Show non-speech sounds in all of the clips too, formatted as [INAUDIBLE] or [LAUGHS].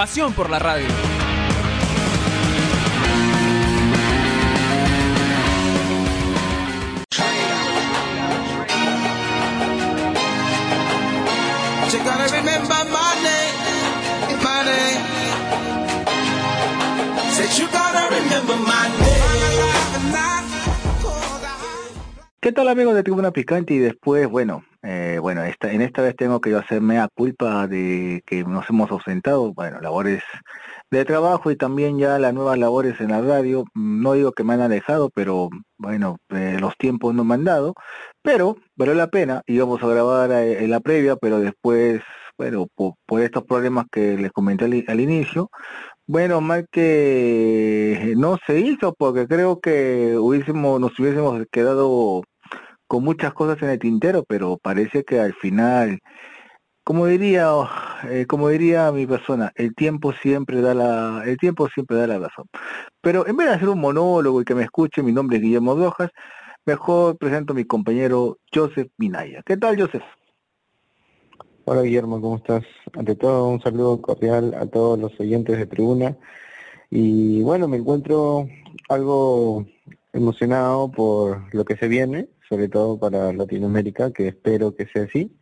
Pasión por la radio. ¿Qué tal amigos de Tribuna Picante? Y después, bueno, eh, bueno, esta, en esta vez tengo que hacerme a culpa de que nos hemos ausentado, bueno, labores de trabajo y también ya las nuevas labores en la radio. No digo que me han alejado, pero bueno, eh, los tiempos no me han dado, pero valió la pena. Íbamos a grabar eh, en la previa, pero después, bueno, por, estos problemas que les comenté al, al inicio, bueno, mal que no se hizo porque creo que hubiésemos, nos hubiésemos quedado con muchas cosas en el tintero, pero parece que al final, como diría, eh, como diría mi persona, el tiempo siempre da la, el tiempo siempre da la razón. Pero en vez de hacer un monólogo y que me escuche, mi nombre es Guillermo Rojas, mejor presento a mi compañero Joseph Minaya. ¿Qué tal, Joseph? Hola Guillermo, ¿cómo estás? Ante todo un saludo cordial a todos los oyentes de Tribuna. Y bueno, me encuentro algo emocionado por lo que se viene, sobre todo para Latinoamérica, que espero que sea así.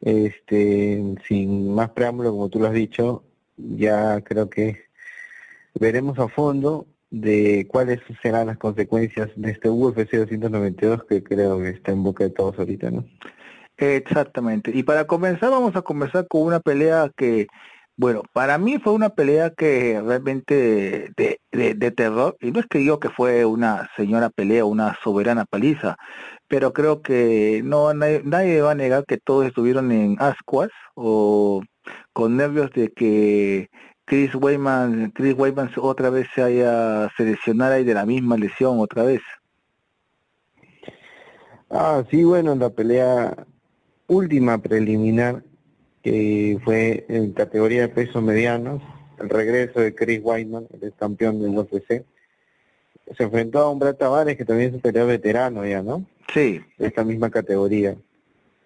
Este, sin más preámbulo, como tú lo has dicho, ya creo que veremos a fondo de cuáles serán las consecuencias de este UFC 292 que creo que está en boca de todos ahorita, ¿no? Exactamente. Y para comenzar vamos a comenzar con una pelea que, bueno, para mí fue una pelea que realmente de, terror, y no es que digo que fue una señora pelea, una soberana paliza, pero creo que no nadie, va a negar que todos estuvieron en ascuas o con nervios de que Chris Weyman, Chris Weyman otra vez se haya seleccionado y de la misma lesión otra vez. Ah, sí, bueno, en la pelea última preliminar, que fue en categoría de peso medianos, el regreso de Chris Weidman, el campeón del UFC, se enfrentó a un Brad Tavares que también es un peleador veterano ya, ¿no? Sí. De esta misma categoría.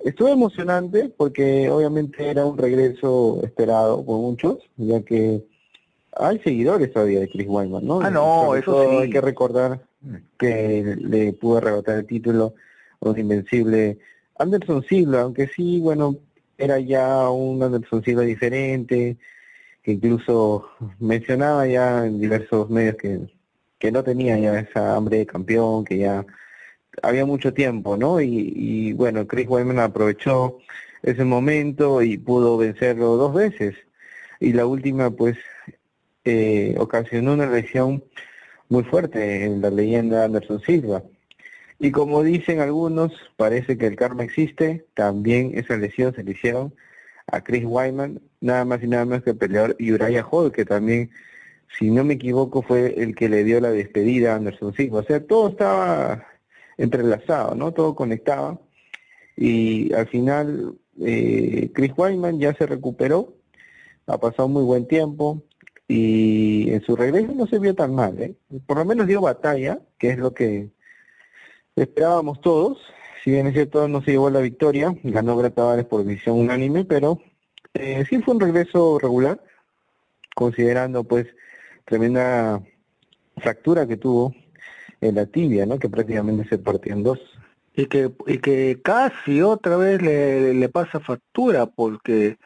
Estuvo emocionante porque obviamente era un regreso esperado por muchos, ya que hay seguidores todavía de Chris Weidman, ¿no? Ah, no, eso sí. Hay que recordar que le pudo arrebatar el título a un invencible Anderson Silva, aunque sí, bueno, era ya un Anderson Silva diferente, que incluso mencionaba ya en diversos medios que, que no tenía ya esa hambre de campeón, que ya había mucho tiempo, ¿no? Y, y bueno, Chris Weidman aprovechó ese momento y pudo vencerlo dos veces. Y la última, pues, eh, ocasionó una lesión muy fuerte en la leyenda Anderson Silva. Y como dicen algunos, parece que el karma existe, también esa lesión se le hicieron a Chris Wyman, nada más y nada más que el peleador Uriah Hall, que también, si no me equivoco, fue el que le dio la despedida a Anderson Silva. O sea, todo estaba entrelazado, ¿no? Todo conectaba. Y al final, eh, Chris Wyman ya se recuperó, ha pasado muy buen tiempo, y en su regreso no se vio tan mal, ¿eh? Por lo menos dio batalla, que es lo que esperábamos todos. Si bien es cierto, no se llevó la victoria, ganó Brett Tavares por decisión unánime, pero eh, sí fue un regreso regular, considerando pues tremenda fractura que tuvo en la tibia, ¿no? Que prácticamente se partió en dos. Y que, y que casi otra vez le, le pasa factura, porque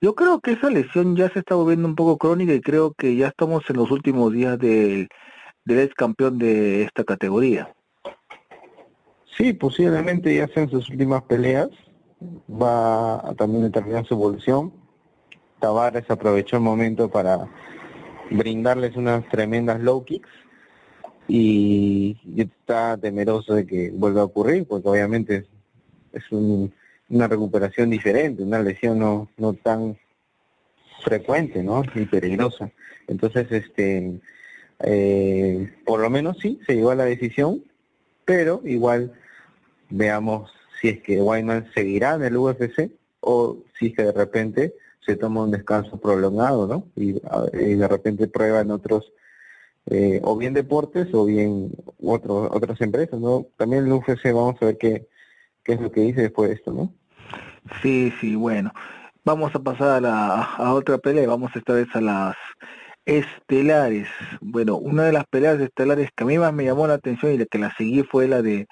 yo creo que esa lesión ya se está volviendo un poco crónica y creo que ya estamos en los últimos días del, del ex campeón de esta categoría. Sí, posiblemente ya sean sus últimas peleas. Va a también determinar su evolución. Tavares aprovechó el momento para brindarles unas tremendas low kicks y está temeroso de que vuelva a ocurrir porque obviamente es una recuperación diferente, una lesión no, no tan frecuente, ¿no? Y peligrosa. Entonces, este, eh, por lo menos sí, se llegó a la decisión, pero igual veamos si es que Wyman seguirá en el UFC o si es que de repente se toma un descanso prolongado, ¿no? Y, de repente prueban otros, eh, o bien deportes o bien otros otras empresas, ¿no? También el UFC vamos a ver qué, qué es lo que dice después de esto, ¿no? Sí, sí, bueno. Vamos a pasar a, a otra pelea, vamos esta vez a las estelares. Bueno, una de las peleas estelares que a mí más me llamó la atención y la que la seguí fue la de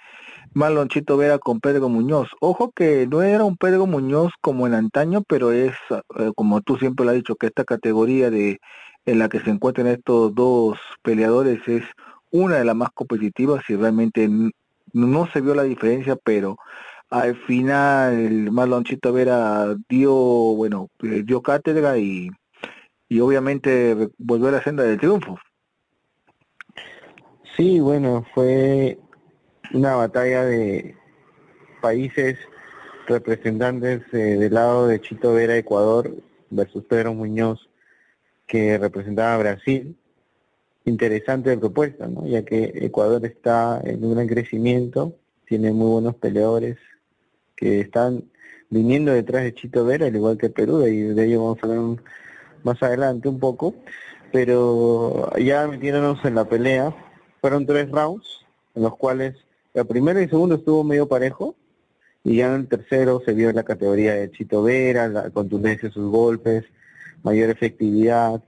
Malonchito Vera con Pedro Muñoz. Ojo que no era un Pedro Muñoz como en antaño, pero es, eh, como tú siempre lo has dicho, que esta categoría de en la que se encuentran estos dos peleadores es una de las más competitivas y realmente no se vio la diferencia, pero al final Marlonchito Vera dio, bueno, eh, dio cátedra y, y obviamente volvió a la senda del triunfo. Sí, bueno, fue una batalla de países representantes eh, del lado de Chito Vera, Ecuador, versus Pedro Muñoz, que representaba a Brasil. Interesante propuesta, ¿no? ya que Ecuador está en un gran crecimiento, tiene muy buenos peleadores que están viniendo detrás de Chito Vera, al igual que Perú, y de ello vamos a hablar más adelante un poco. Pero ya metiéndonos en la pelea, fueron tres rounds, en los cuales el primero y el segundo estuvo medio parejo y ya en el tercero se vio la categoría de Chito Vera, la contundencia de sus golpes, mayor efectividad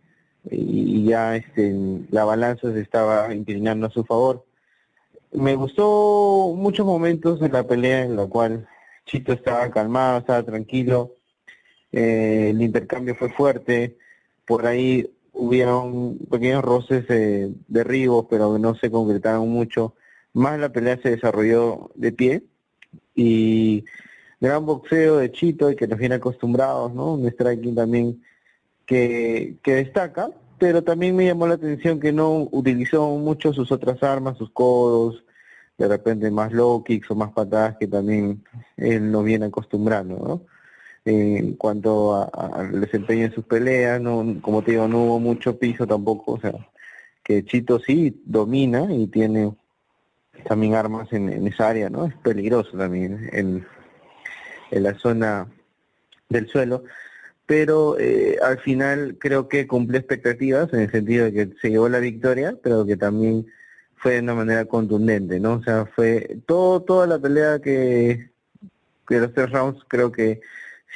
y, ya este, la balanza se estaba inclinando a su favor. Me gustó muchos momentos en la pelea en la cual Chito estaba calmado, estaba tranquilo, eh, el intercambio fue fuerte, por ahí hubieron pequeños roces de derribos, pero no se concretaron mucho más la pelea se desarrolló de pie y gran boxeo de Chito y que nos viene acostumbrados, ¿no? Un striking también que, que destaca, pero también me llamó la atención que no utilizó mucho sus otras armas, sus codos, de repente más low kicks o más patadas que también él nos viene acostumbrando, ¿no? En cuanto al desempeño en sus peleas, no, como te digo, no hubo mucho piso tampoco, o sea, que Chito sí domina y tiene también armas en, esa área, ¿no? Es peligroso también en, en la zona del suelo, pero eh, al final creo que cumplió expectativas en el sentido de que se llevó la victoria, pero que también fue de una manera contundente, ¿no? O sea, fue todo toda la pelea que, que los tres rounds creo que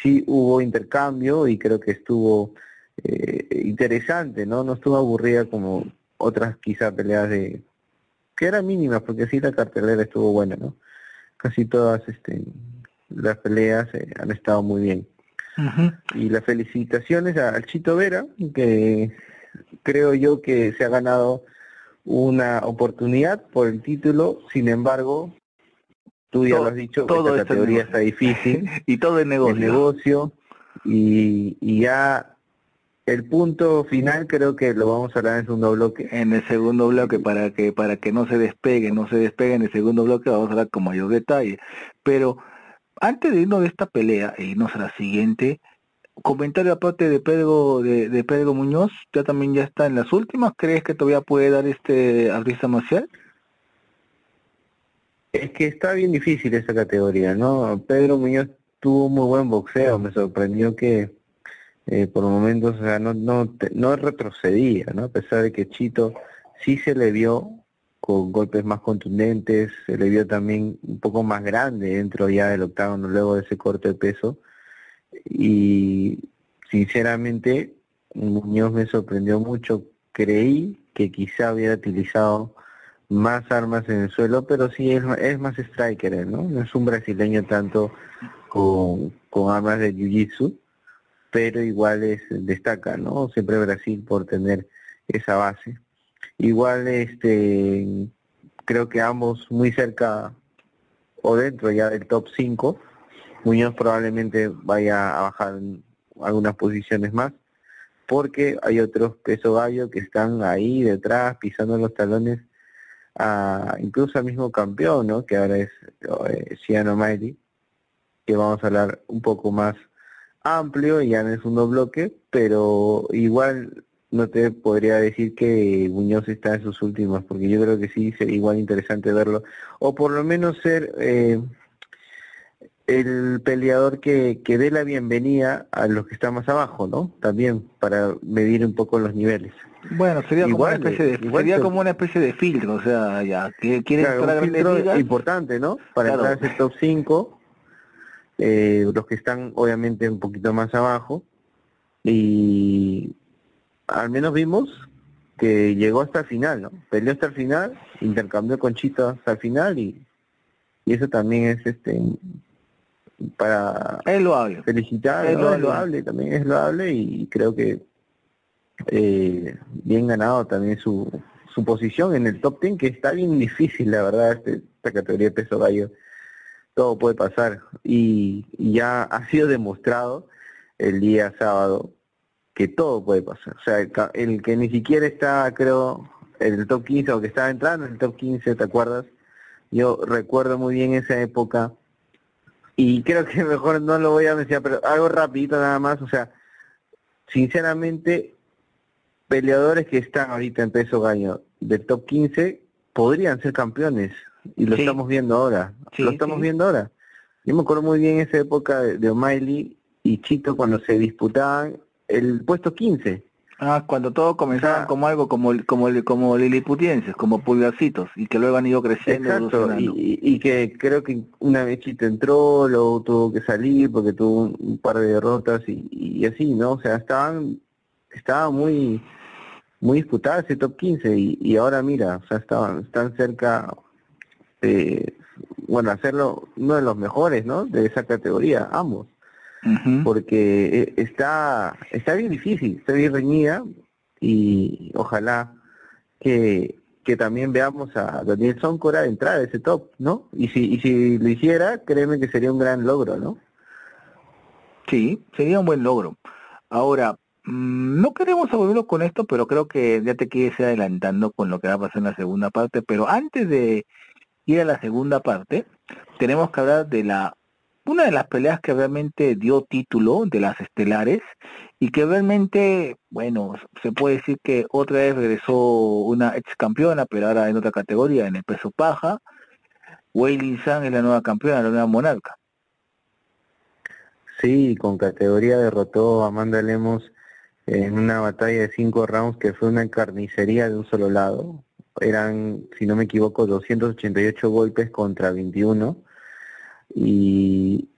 sí hubo intercambio y creo que estuvo eh, interesante, ¿no? No estuvo aburrida como otras quizá peleas de que era mínima, porque sí la cartelera estuvo buena, ¿no? Casi todas este, las peleas eh, han estado muy bien. Y las felicitaciones al Chito Vera, que creo yo que se ha ganado una oportunidad por el título, sin embargo, tú ya lo has dicho, todo esta categoría está difícil. [LAUGHS] y todo es negocio. negocio y, y ya el punto final creo que lo vamos a hablar en el segundo bloque. En el segundo bloque, para que para que no se despegue, no se despegue en el segundo bloque, vamos a hablar con mayor detalle. Pero antes de irnos de esta pelea e irnos a la siguiente, comentario aparte de Pedro de, de Pedro Muñoz, ya también ya está en las últimas, ¿crees que todavía puede dar este artista marcial? Es que está bien difícil esa categoría, ¿no? Pedro Muñoz tuvo muy buen boxeo, me sorprendió que eh, por momentos, o sea, no, no, no retrocedía, ¿no? A pesar de que Chito sí se le vio con golpes más contundentes, se le vio también un poco más grande dentro ya del octágono luego de ese corte de peso. Y sinceramente, Muñoz me sorprendió mucho. Creí que quizá hubiera utilizado más armas en el suelo, pero sí es, es más striker, ¿no? No es un brasileño tanto con, con armas de jiu-jitsu pero igual es, destaca, ¿no? Siempre Brasil por tener esa base. Igual este creo que ambos muy cerca o dentro ya del top 5. Muñoz probablemente vaya a bajar algunas posiciones más, porque hay otros peso gallo que están ahí detrás pisando los talones a incluso al mismo campeón, ¿no? Que ahora es eh, Ciano Miley, que vamos a hablar un poco más amplio y ya en el segundo bloque, pero igual no te podría decir que Muñoz está en sus últimas, porque yo creo que sí sería igual interesante verlo, o por lo menos ser eh, el peleador que, que dé la bienvenida a los que están más abajo, ¿no? También para medir un poco los niveles. Bueno, sería como una especie de sería como una especie de filtro, o sea, ya que claro, un importante, ¿no? Para entrar a ese top 5 eh, los que están obviamente un poquito más abajo y al menos vimos que llegó hasta el final, ¿no? Peleó hasta el final, intercambió con Chito hasta el final y, y eso también es este para es loable. felicitar, es, loable. también es loable y creo que eh, bien ganado también su, su posición en el top 10 que está bien difícil la verdad este, esta categoría de peso gallo todo puede pasar y, ya ha sido demostrado el día sábado que todo puede pasar. O sea, el, que ni siquiera está, creo, en el top 15 o que estaba entrando en el top 15, ¿te acuerdas? Yo recuerdo muy bien esa época y creo que [LAUGHS] mejor no lo voy a mencionar, pero algo rapidito nada más, o sea, sinceramente, peleadores que están ahorita en peso gallo del top 15 podrían ser campeones y lo estamos viendo ahora. lo estamos viendo ahora. Yo me acuerdo muy bien esa época de, O'Malley y Chito cuando se disputaban el puesto 15. Ah, cuando todo comenzaba como algo como como como liliputienses, como pulgarcitos y que luego han ido creciendo. Exacto, y, y, que creo que una vez Chito entró, luego tuvo que salir porque tuvo un, par de derrotas y, y, así, ¿no? O sea, estaban estaba muy muy disputada ese top 15 y, y ahora mira, o sea, estaban están cerca este, bueno, hacerlo uno de los mejores, ¿no? De esa categoría, ambos. Porque eh, está, está bien difícil, está bien reñida y ojalá que, que también veamos a Daniel Soncora entrar a ese top, ¿no? Y si, y si lo hiciera, créeme que sería un gran logro, ¿no? Sí, sería un buen logro. Ahora, mm, no queremos aburrirlo con esto, pero creo que ya te quieres ir adelantando con lo que va a pasar en la segunda parte. Pero antes de, y a la segunda parte, tenemos que hablar de la una de las peleas que realmente dio título de las estelares y que realmente, bueno, se puede decir que otra vez regresó una ex campeona, pero ahora en otra categoría, en el peso paja. Weili San es la nueva campeona, la nueva monarca. Sí, con categoría derrotó a Amanda Lemos en una batalla de cinco rounds que fue una carnicería de un solo lado eran, si no me equivoco, 288 golpes contra 21 y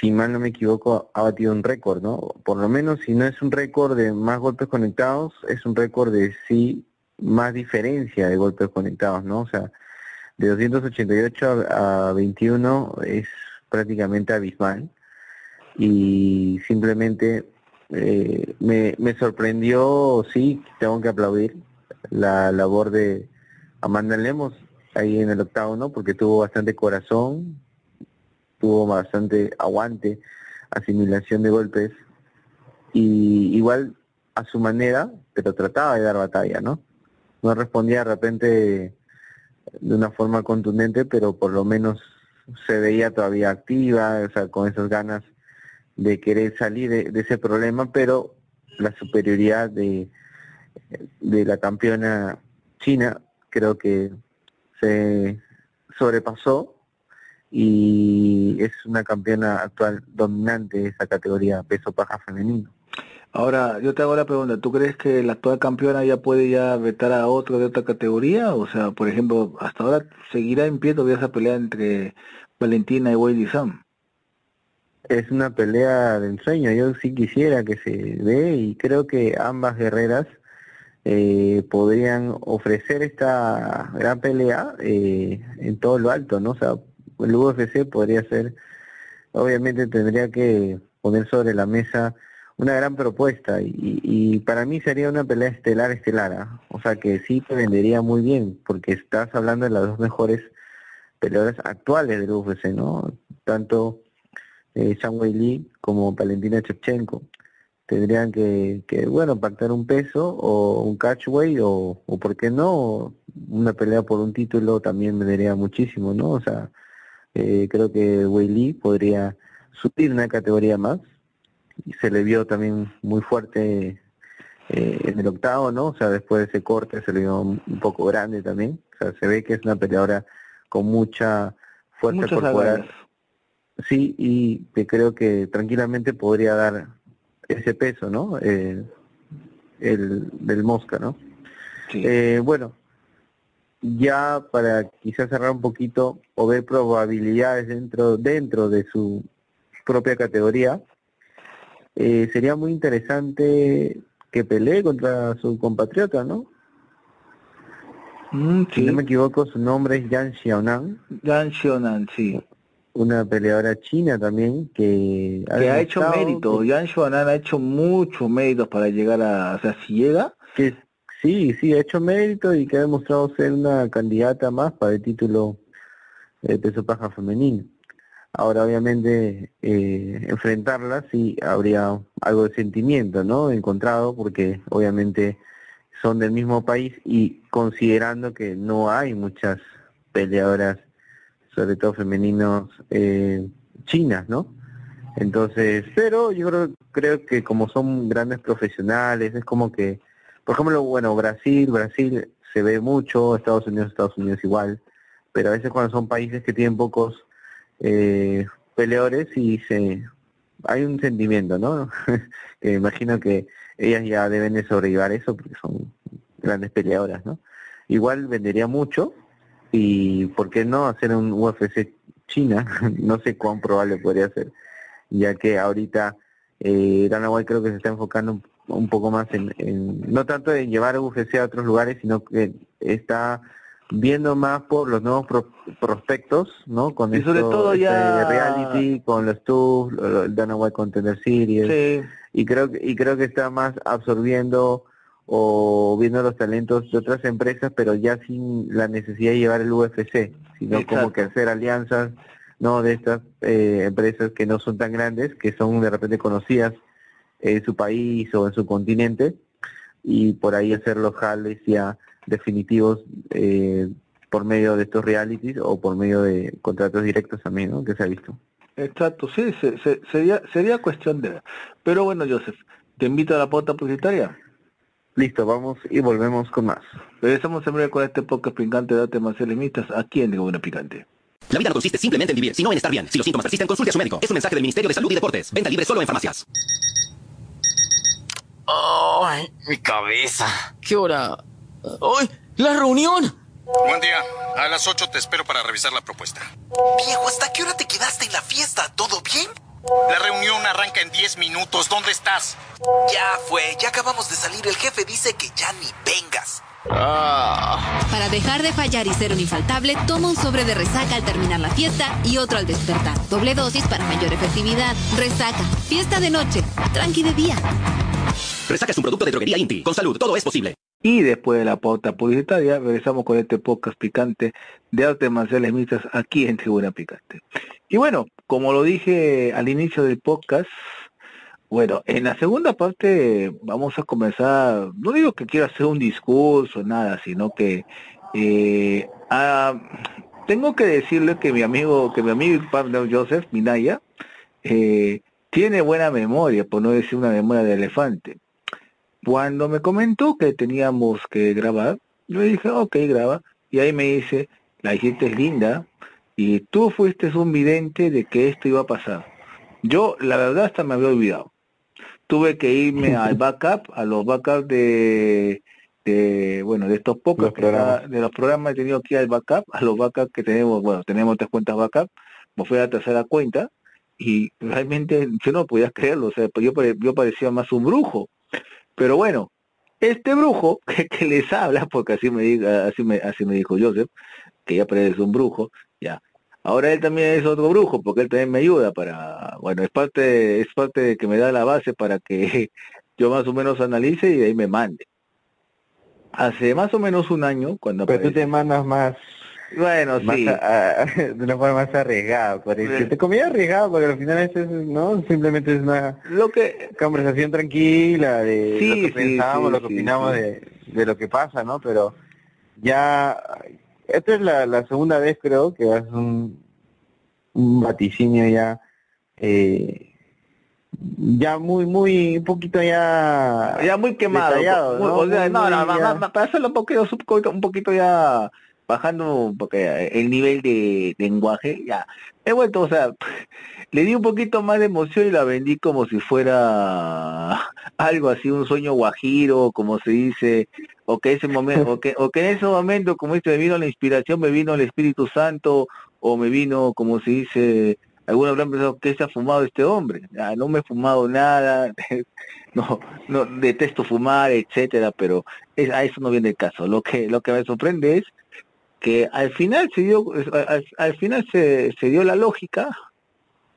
si mal no me equivoco ha batido un récord, ¿no? Por lo menos si no es un récord de más golpes conectados, es un récord de sí más diferencia de golpes conectados, ¿no? O sea, de 288 a, 21 es prácticamente abismal y simplemente eh, me, me sorprendió, sí, tengo que aplaudir, la labor de Amanda Lemos ahí en el octavo, ¿no? Porque tuvo bastante corazón, tuvo bastante aguante, asimilación de golpes y igual a su manera, pero trataba de dar batalla, ¿no? No respondía de repente de una forma contundente, pero por lo menos se veía todavía activa, o sea, con esas ganas de querer salir de ese problema, pero la superioridad de, de la campeona china, creo que se sobrepasó y es una campeona actual dominante de esa categoría peso paja femenino. Ahora, yo te hago la pregunta, ¿tú crees que la actual campeona ya puede ya vetar a otro de otra categoría? O sea, por ejemplo, hasta ahora seguirá en pie todavía esa pelea entre Valentina y Weili Sam. Es una pelea de ensueño, yo sí quisiera que se dé y creo que ambas guerreras eh, podrían ofrecer esta gran pelea eh, en todo lo alto, ¿no? O sea, el UFC podría ser, obviamente tendría que poner sobre la mesa una gran propuesta y, y para mí sería una pelea estelar estelar, ¿ah? o sea que sí te vendería muy bien porque estás hablando de las dos mejores peleadoras actuales del UFC, ¿no? Tanto eh, Zhang Lee como Valentina Shevchenko tendrían que, que, bueno, pactar un peso o un catchway o, o, ¿por qué no? Una pelea por un título también me daría muchísimo, ¿no? O sea, eh, creo que Wei Lee podría subir una categoría más y se le vio también muy fuerte eh, en el octavo, ¿no? O sea, después de ese corte se le vio un poco grande también. O sea, se ve que es una peleadora con mucha fuerza corporal. Sí, y que creo que tranquilamente podría dar ese peso, ¿no? Eh, el del Mosca, ¿no? Eh, bueno, ya para quizás cerrar un poquito o ver probabilidades dentro dentro de su propia categoría, eh, sería muy interesante que pelee contra su compatriota, ¿no? Mm, si no me equivoco, su nombre es Yan Xiaonan. Yan Xiaonan, sí. Una peleadora china también que ha, que ha hecho mérito. Yan Xiaonan ha hecho muchos méritos para llegar a, o sea, si llega. Que sí, sí, ha hecho mérito y que ha demostrado ser una candidata más para el título de peso paja femenino. Ahora, obviamente, eh, enfrentarla sí habría algo de sentimiento, ¿no? Encontrado, porque obviamente son del mismo país y considerando que no hay muchas peleadoras, sobre todo femeninos, eh, chinas, ¿no? Entonces, pero yo creo, creo que como son grandes profesionales, es como que, por ejemplo, bueno, Brasil, Brasil se ve mucho, Estados Unidos, Estados Unidos igual, pero a veces cuando son países que tienen pocos eh, peleadores y se hay un sentimiento, ¿no? [LAUGHS] que imagino que ellas ya deben de sobrellevar eso porque son grandes peleadoras, ¿no? Igual vendería mucho y ¿por qué no hacer un UFC China? [LAUGHS] no sé cuán probable podría ser, ya que ahorita eh, Dana White creo que se está enfocando un, poco más en, en, no tanto en llevar UFC a otros lugares, sino que está viendo más por los nuevos prospectos, ¿no? Con y sobre todo este ya reality, con los tours, el Dana White Contender Series, y creo que y creo que está más absorbiendo o viendo los talentos de otras empresas, pero ya sin la necesidad de llevar el UFC, sino como que hacer alianzas, no de estas eh, empresas que no son tan grandes, que son de repente conocidas en su país o en su continente, y por ahí hacer los jales ya definitivos eh, por medio de estos realities o por medio de contratos directos también, ¿no? Que se ha visto. Exacto, sí, sería, sería cuestión de... Pero bueno, Joseph, te invito a la pauta publicitaria. Listo, vamos y volvemos con más. Regresamos en breve con este podcast picante de temas limitas aquí en Tribuna Picante. La vida no consiste simplemente en vivir, sino en estar bien. Si los síntomas persisten, consulte a su médico. Es un mensaje del Ministerio de Salud y Deportes. Venta libre solo en farmacias. ¡Ay, mi cabeza! ¿Qué hora? ¡Ay, la reunión! Buen día. A las 8 te espero para revisar la propuesta. Viejo, ¿hasta qué hora te quedaste en la fiesta? ¿Todo bien? La reunión arranca en 10 minutos. ¿Dónde estás? Ya fue, ya acabamos de salir. El jefe dice que ya ni vengas. Ah. Para dejar de fallar y ser un infaltable, toma un sobre de resaca al terminar la fiesta y otro al despertar. Doble dosis para mayor efectividad. Resaca, fiesta de noche, tranqui de día. Resaca es un producto de droguería Inti. Con salud, todo es posible. Y después de la pauta publicitaria, regresamos con este podcast picante de artes marciales mixtas aquí en Tribuna Picante. Y bueno, como lo dije al inicio del podcast, bueno, en la segunda parte vamos a comenzar, no digo que quiera hacer un discurso, nada, sino que eh, tengo que decirle que mi amigo, que mi amigo partner Joseph Minaya, eh, tiene buena memoria, por no decir una memoria de elefante. Cuando me comentó que teníamos que grabar, yo dije, ok, graba. Y ahí me dice, la gente es linda y tú fuiste un vidente de que esto iba a pasar. Yo, la verdad, hasta me había olvidado. Tuve que irme [LAUGHS] al backup, a los backups de, de bueno, de estos pocos programas. de los programas he tenido que ir al backup, a los backups que tenemos, bueno, tenemos tres cuentas backup, me fui a la tercera cuenta y realmente yo no podía creerlo, o sea, yo, yo parecía más un brujo pero bueno, este brujo [LAUGHS] que, les habla, porque así me, diga, así me, así me dijo Joseph, que ya parece un brujo, ya. Ahora él también es otro brujo, porque él también me ayuda para, bueno, es parte, es parte de que me da la base para que [LAUGHS] yo más o menos analice y de ahí me mande. Hace más o menos un año, cuando... Pero tú te mandas más bueno, sí. [LAUGHS] de una forma más arriesgada, parece. Te comía arriesgado porque al final es, no simplemente es una lo que conversación tranquila de lo que pensamos, lo que opinamos de, de, lo que pasa, ¿no? Pero ya esta es la, la segunda vez creo que es un, un vaticinio ya eh, ya muy, muy, un poquito ya... Ya muy quemado. ¿no? O sea, no, no, para hacerlo un poquito, un poquito ya bajando porque el nivel de, lenguaje, ya. He vuelto, o sea, [LAUGHS] le di un poquito más de emoción y la vendí como si fuera [LAUGHS] algo así, un sueño guajiro, como se dice, o que ese momento, [LAUGHS] o que, o que en ese momento, como dice, me vino la inspiración, me vino el Espíritu Santo, o me vino, como se dice, algunos habrán pensado que se ha fumado este hombre. Ah, no me he fumado nada, no, no detesto fumar, etcétera, pero es, a eso no viene el caso. Lo que, lo que me sorprende es que al final se dio, al, final se, se dio la lógica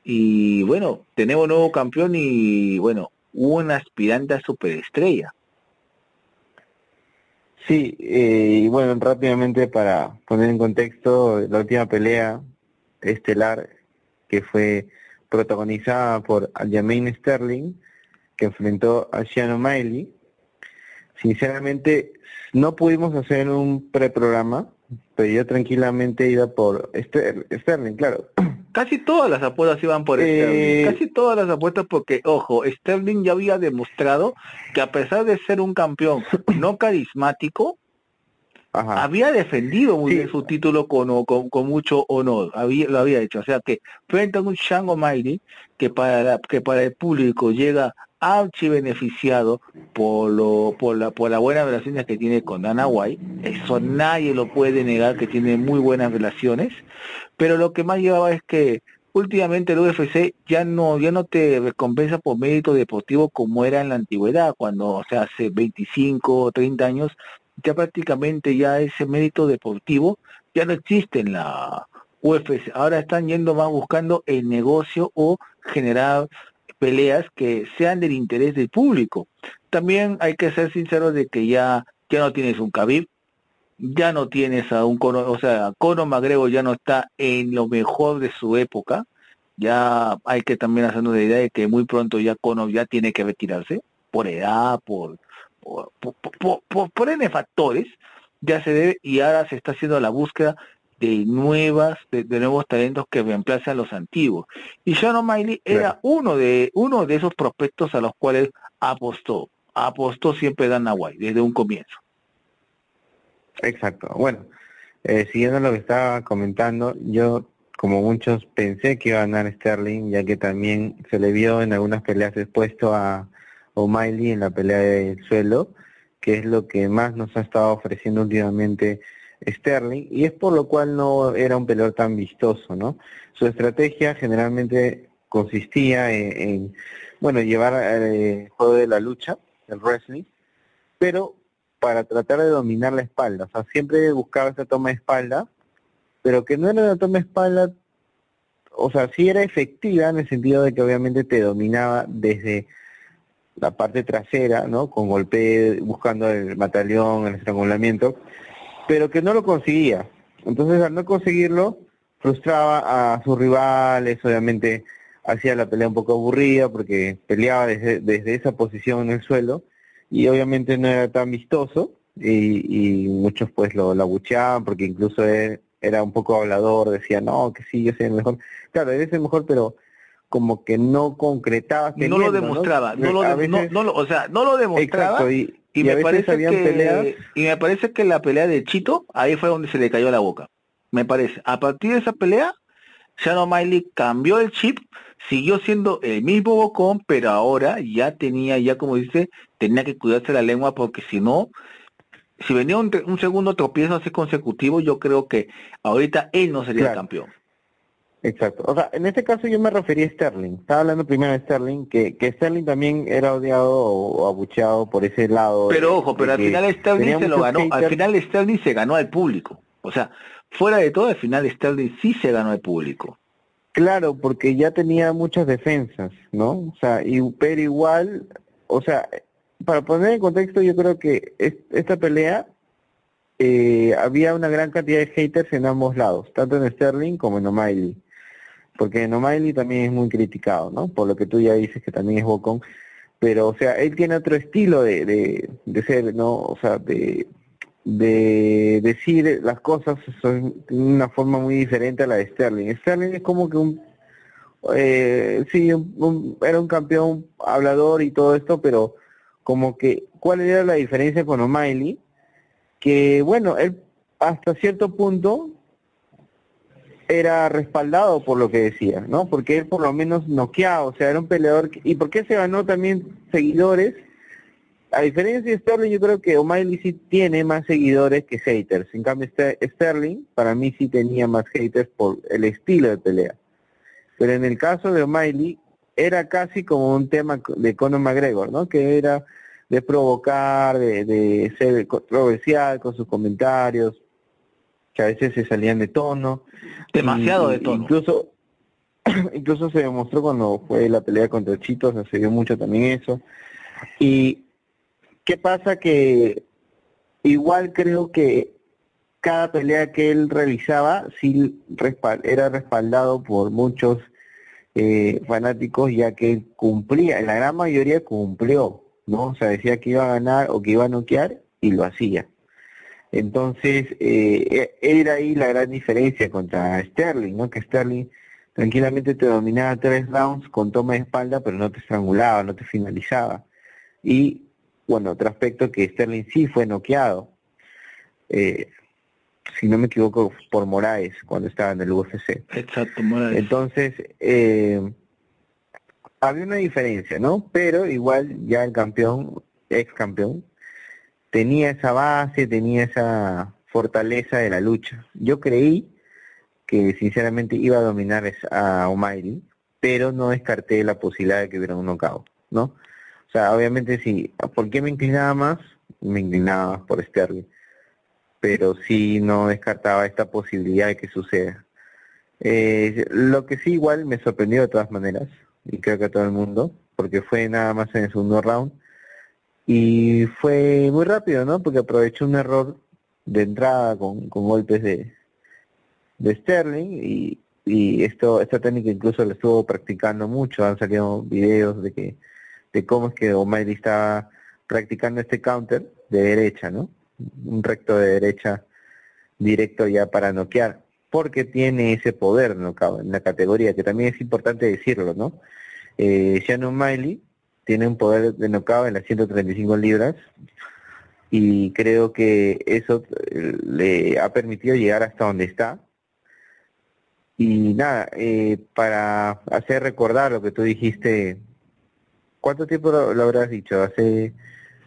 y bueno, tenemos nuevo campeón y bueno, un aspirante a superestrella. Sí, eh, y bueno, rápidamente para poner en contexto, la última pelea estelar que fue protagonizada por Aljamain Sterling, que enfrentó a Sean O'Malley. Sinceramente, no pudimos hacer un preprograma, pero yo tranquilamente iba por Sterling, claro. [CLEARS THROAT] Casi todas las apuestas iban por Sterling, eh, casi todas las apuestas porque, ojo, Sterling ya había demostrado que a pesar de ser un campeón [CLEARS THROAT] no carismático, había defendido muy bien su título con, con, mucho honor, había, lo había hecho. O sea que frente a un Shango O'Malley que para, que para el público llega archi beneficiado por lo por la por las buenas relaciones que tiene con Dana White. Eso nadie lo puede negar que tiene muy buenas relaciones. Pero lo que más llevaba es que últimamente el UFC ya no ya no te recompensa por mérito deportivo como era en la antigüedad cuando o sea hace 25 o 30 años ya prácticamente ya ese mérito deportivo ya no existe en la UFC. Ahora están yendo más buscando el negocio o generar peleas que sean del interés del público. También hay que ser sinceros de que ya, ya no tienes un Khabib, ya no tienes a un Conor, o sea, Conor McGregor ya no está en lo mejor de su época. Ya hay que también hacernos la idea de que muy pronto ya Conor ya tiene que retirarse por edad, por por, por, por, N factores, ya se debe y ahora se está haciendo la búsqueda de nuevas, de, nuevos talentos que reemplacen a los antiguos. Y Sean O'Malley era uno de, uno de esos prospectos a los cuales apostó, apostó siempre Dana White, desde un comienzo. Exacto. Bueno, eh, siguiendo lo que estaba comentando, yo como muchos pensé que iba a ganar Sterling, ya que también se le vio en algunas peleas expuesto a, O'Malley en la pelea del suelo, que es lo que más nos ha estado ofreciendo últimamente Sterling, y es por lo cual no era un peleador tan vistoso, ¿no? Su estrategia generalmente consistía en, bueno, llevar eh, el juego de la lucha, el wrestling, pero para tratar de dominar la espalda, o sea, siempre buscaba esa toma de espalda, pero que no era una toma de espalda, o sea, sí era efectiva en el sentido de que obviamente te dominaba desde la parte trasera, ¿no? Con golpe, buscando el batallón, el estrangulamiento, pero que no lo conseguía. Entonces, al no conseguirlo, frustraba a sus rivales, obviamente hacía la pelea un poco aburrida porque peleaba desde, desde esa posición en el suelo y obviamente no era tan vistoso y, muchos pues lo, lo abucheaban porque incluso él era un poco hablador, decía, no, que sí, yo soy el mejor. Claro, él es el mejor, pero como que no concretaba no lo demostraba ¿no? lo, no, o sea no lo demostraba y, me parece que y me parece que la pelea de Chito ahí fue donde se le cayó la boca me parece. A partir de esa pelea Shannon Miley cambió el chip siguió siendo el mismo bocón pero ahora ya tenía ya como dice tenía que cuidarse la lengua porque si no si venía un, segundo tropiezo así consecutivo yo creo que ahorita él no sería el campeón Exacto. O sea, en este caso yo me refería a Sterling. Estaba hablando primero de Sterling, que, que Sterling también era odiado o, abucheado por ese lado. Pero ojo, pero al final Sterling se lo ganó. Al final Sterling se ganó al público. O sea, fuera de todo, al final Sterling sí se ganó al público. Claro, porque ya tenía muchas defensas, ¿no? O sea, y, pero igual, o sea, para poner en contexto, yo creo que esta pelea eh, había una gran cantidad de haters en ambos lados, tanto en Sterling como en O'Malley porque Nomaili también es muy criticado, ¿no? Por lo que tú ya dices que también es bocón, pero o sea, él tiene otro estilo de, de, de ser, ¿no? O sea, de, de decir las cosas son una forma muy diferente a la de Sterling. Sterling es como que un, eh, sí, era un campeón hablador y todo esto, pero como que, ¿cuál era la diferencia con O'Malley? Que, bueno, él hasta cierto punto era respaldado por lo que decía, ¿no? Porque él por lo menos noqueado, o sea, era un peleador. ¿Y por qué se ganó también seguidores? A diferencia de Sterling, yo creo que O'Malley sí tiene más seguidores que haters. En cambio, Sterling, para mí sí tenía más haters por el estilo de pelea. Pero en el caso de O'Malley, era casi como un tema de Conor McGregor, ¿no? Que era de provocar, de, de ser controversial con sus comentarios, que a veces se salían de tono. Demasiado de tono. Incluso, [CLEARS THROAT] incluso se demostró cuando fue la pelea contra Chito, se dio mucho también eso. Y qué pasa que igual creo que cada pelea que él realizaba sí era respaldado por muchos eh, fanáticos ya que cumplía, la gran mayoría cumplió, ¿no? O sea, decía que iba a ganar o que iba a noquear y lo hacía. Entonces, eh, e, era ahí la gran diferencia contra Sterling, ¿no? Que Sterling tranquilamente te dominaba tres rounds con toma de espalda, pero no te estrangulaba, no te finalizaba. Y, bueno, otro aspecto que Sterling sí fue noqueado, eh, si no me equivoco, por Moraes cuando estaba en el UFC. Exacto, Moraes. Entonces, eh, había una diferencia, ¿no? Pero igual ya el campeón, ex campeón, tenía esa base, tenía esa fortaleza de la lucha. Yo creí que sinceramente iba a dominar a O'Malley, pero no descarté la posibilidad de que hubiera un knockout, ¿no? O sea, obviamente sí, ¿por qué me inclinaba más? Me inclinaba más por Sterling, pero sí no descartaba esta posibilidad de que suceda. Eh, lo que sí igual me sorprendió de todas maneras, y creo que a todo el mundo, porque fue nada más en el segundo round, y fue muy rápido, ¿no? Porque aprovechó un error de entrada con, con golpes de, de Sterling y, y esto esta técnica incluso la estuvo practicando mucho, han salido videos de que de cómo es que O'Malley estaba practicando este counter de derecha, ¿no? Un recto de derecha directo ya para noquear, porque tiene ese poder ¿no? en la categoría, que también es importante decirlo, ¿no? Eh, Shannon O'Malley tiene un poder de knockout en las 135 libras y creo que eso eh, le ha permitido llegar hasta donde está. Y nada, eh, para hacer recordar lo que tú dijiste, ¿cuánto tiempo lo, habrás dicho? ¿Hace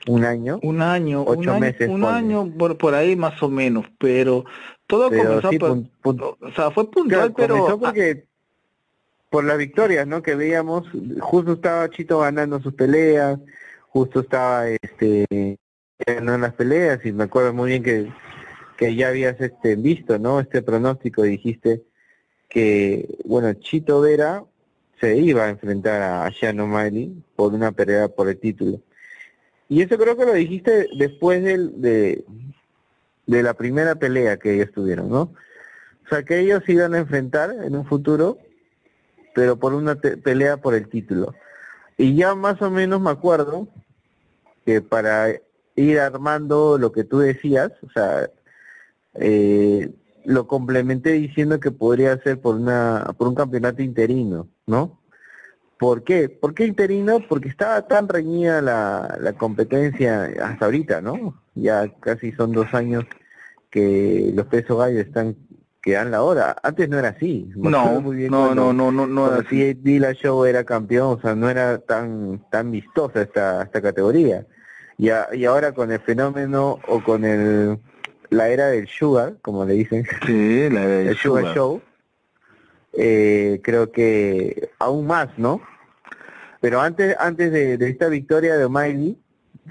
un año? Un año, ocho un meses. un año por, por ahí más o menos, pero todo comenzó, o sea, fue puntual, pero... porque por las victorias, ¿no? Que veíamos, justo estaba Chito ganando sus peleas, justo estaba este ganando las peleas y me acuerdo muy bien que, que ya habías este visto, ¿no? Este pronóstico dijiste que bueno, Chito Vera se iba a enfrentar a Sean O'Malley por una pelea por el título. Y eso creo que lo dijiste después de, de la primera pelea que ellos tuvieron, ¿no? O sea, que ellos iban a enfrentar en un futuro pero por una pelea por el título. Y ya más o menos me acuerdo que para ir armando lo que tú decías, o sea, eh, lo complementé diciendo que podría ser por una por un campeonato interino, ¿no? ¿Por qué? ¿Por qué interino? Porque estaba tan reñida la, la competencia hasta ahorita, ¿no? Ya casi son dos años que los pesos gallos están que dan la hora. Antes no era así. no, muy bien no, no, no, no, no, era así. Dila Show era campeón, o sea, no era tan tan vistosa esta esta categoría. Y, y ahora con el fenómeno o con el la era del Sugar, como le dicen, sí, la era del el Sugar, Show, eh, creo que aún más, ¿no? Pero antes antes de, de esta victoria de O'Malley,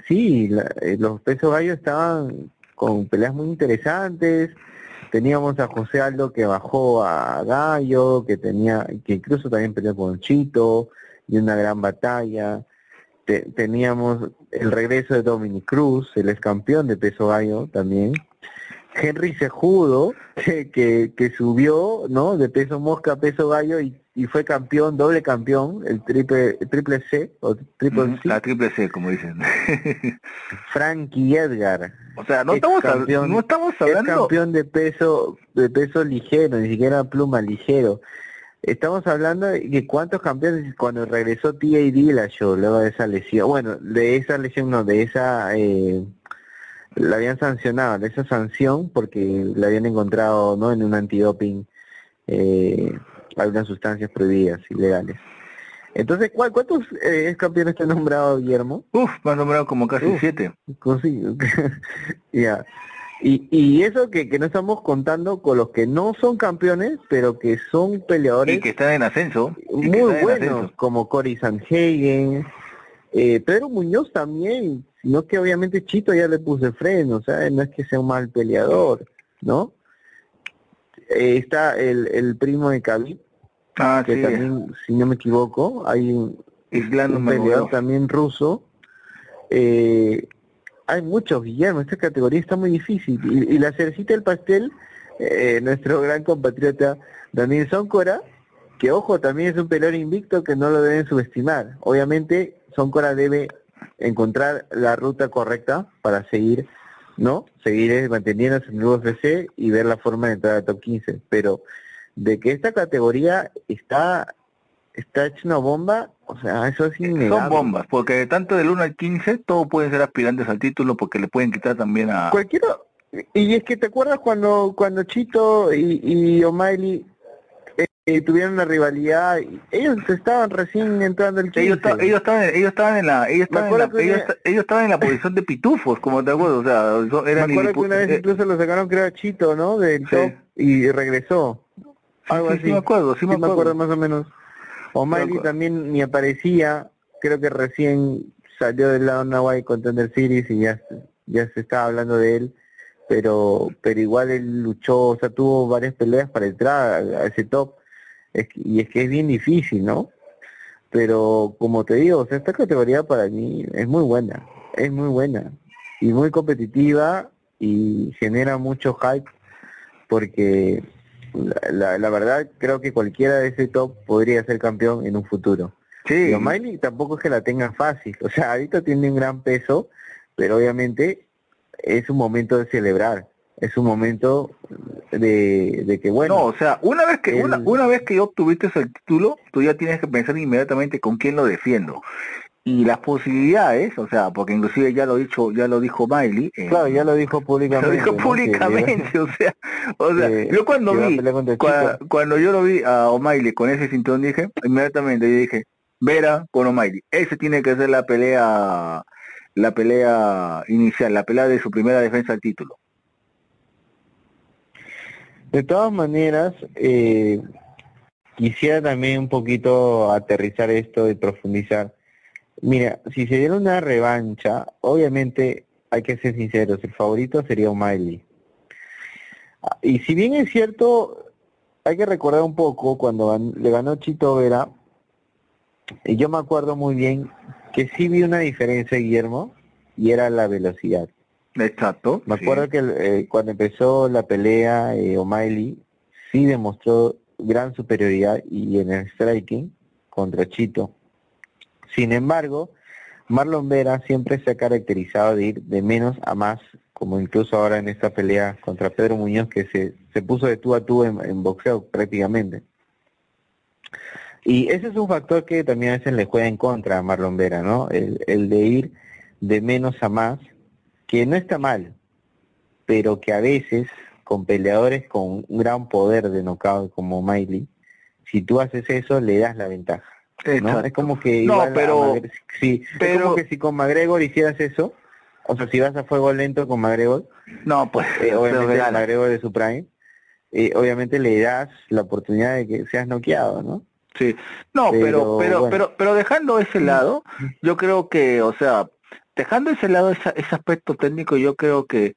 sí, eh, los pesos gallos estaban con peleas muy interesantes, Teníamos a José Aldo que bajó a Gallo, que tenía, que incluso también peleó con Chito, y una gran batalla. teníamos el regreso de Dominic Cruz, el ex campeón de peso gallo también. Henry Sejudo, [LAUGHS] que, que, que subió, ¿no? De peso mosca a peso gallo y y fue campeón, doble campeón, el triple, triple C, o triple C. La triple C, como dicen. [LAUGHS] Frankie Edgar. O sea, no estamos, campeón, no estamos hablando... Campeón de peso, de peso ligero, ni siquiera pluma ligero. estamos hablando de cuántos campeones cuando regresó T.A. show luego de esa lesión, bueno, de esa lesión no, de esa, eh, la habían sancionado, de esa sanción porque la habían encontrado no en un antidoping eh, algunas sustancias prohibidas, ilegales. Entonces, ¿cuántos eh, campeones te ha nombrado Guillermo? Uf, me nombrado como casi siete. [LAUGHS] ya. Y, y eso que, que no estamos contando con los que no son campeones, pero que son peleadores. Y que están en ascenso. Muy buenos, como Cory Sanhagen, eh, Pedro Muñoz también, sino que obviamente Chito ya le puse freno, o sea, no es que sea un mal peleador, ¿no? Eh, está el, el primo de Khabib, ah, que también, si no me equivoco, hay un, un peleador también ruso. Eh, hay muchos, Guillermo, esta categoría está muy difícil. Y, la cerecita del pastel, eh, nuestro gran compatriota Daniel Soncora, que ojo, también es un peleador invicto que no lo deben subestimar. Obviamente, Soncora debe encontrar la ruta correcta para seguir, ¿no? Seguir manteniéndose en el UFC y ver la forma de entrar al top 15. Pero de que esta categoría está está hecho una bomba, o sea, eso es innegable. Son bombas, porque tanto del 1 al 15 todos pueden ser aspirantes al título porque le pueden quitar también a... Cualquiera, y es que te acuerdas cuando cuando Chito y, y O'Malley eh, tuvieron una rivalidad, ellos estaban recién entrando el 15. Ellos, ellos, estaban, ellos estaban en la, ellos estaban en la, ellos, estaban en la posición de pitufos, como te acuerdo, o sea, eran Me acuerdo que una vez eh, incluso lo sacaron creo a Chito, ¿no? Del top y regresó. Algo así. Sí me acuerdo, sí, me acuerdo más o menos. O'Malley también ni aparecía, creo que recién salió del lado Nahuay Contender Series y ya, ya se estaba hablando de él, pero pero igual él luchó, o sea, tuvo varias peleas para entrar a, ese top, y es que es bien difícil, ¿no? Pero como te digo, o sea, esta categoría para mí es muy buena, es muy buena y muy competitiva y genera mucho hype porque la, la, verdad creo que cualquiera de ese top podría ser campeón en un futuro. Sí. Miley tampoco es que la tenga fácil, o sea, ahorita tiene un gran peso, pero obviamente es un momento de celebrar, es un momento de, de que bueno. No, o sea, una vez que una, una vez que obtuviste el título, tú ya tienes que pensar inmediatamente con quién lo defiendo y las posibilidades, o sea, porque inclusive ya lo dicho, ya lo dijo Miley. Eh, claro, ya lo dijo públicamente. [LAUGHS] Lo dijo públicamente, o sea, o sea, yo cuando vi, cuando, yo lo vi a O'Malley con ese cinturón dije, inmediatamente yo dije, Vera con O'Malley, ese tiene que ser la pelea, la pelea inicial, la pelea de su primera defensa del título. De todas maneras, eh, quisiera también un poquito aterrizar esto y profundizar Mira, si se diera una revancha, obviamente hay que ser sinceros, el favorito sería O'Malley. Y si bien es cierto, hay que recordar un poco cuando le ganó Chito Vera, y yo me acuerdo muy bien que sí vi una diferencia, Guillermo, y era la velocidad. Exacto. Me acuerdo que eh, cuando empezó la pelea, eh, O'Malley sí demostró gran superioridad y en el striking contra Chito. Sin embargo, Marlon Vera siempre se ha caracterizado de ir de menos a más, como incluso ahora en esta pelea contra Pedro Muñoz, que se, se puso de tú a tú en, boxeo prácticamente. Y ese es un factor que también a veces le juega en contra a Marlon Vera, ¿no? El, el de ir de menos a más, que no está mal, pero que a veces con peleadores con un gran poder de knockout como Miley, si tú haces eso, le das la ventaja. ¿No? Es como que no, pero, sí, pero... como que si con McGregor hicieras eso, o sea, si vas a fuego lento con McGregor, no, pues, eh, obviamente McGregor de su prime, eh, obviamente le das la oportunidad de que seas noqueado, ¿no? Sí, no, pero, pero, pero, pero, dejando ese lado, yo creo que, o sea, dejando ese lado ese, ese aspecto técnico, yo creo que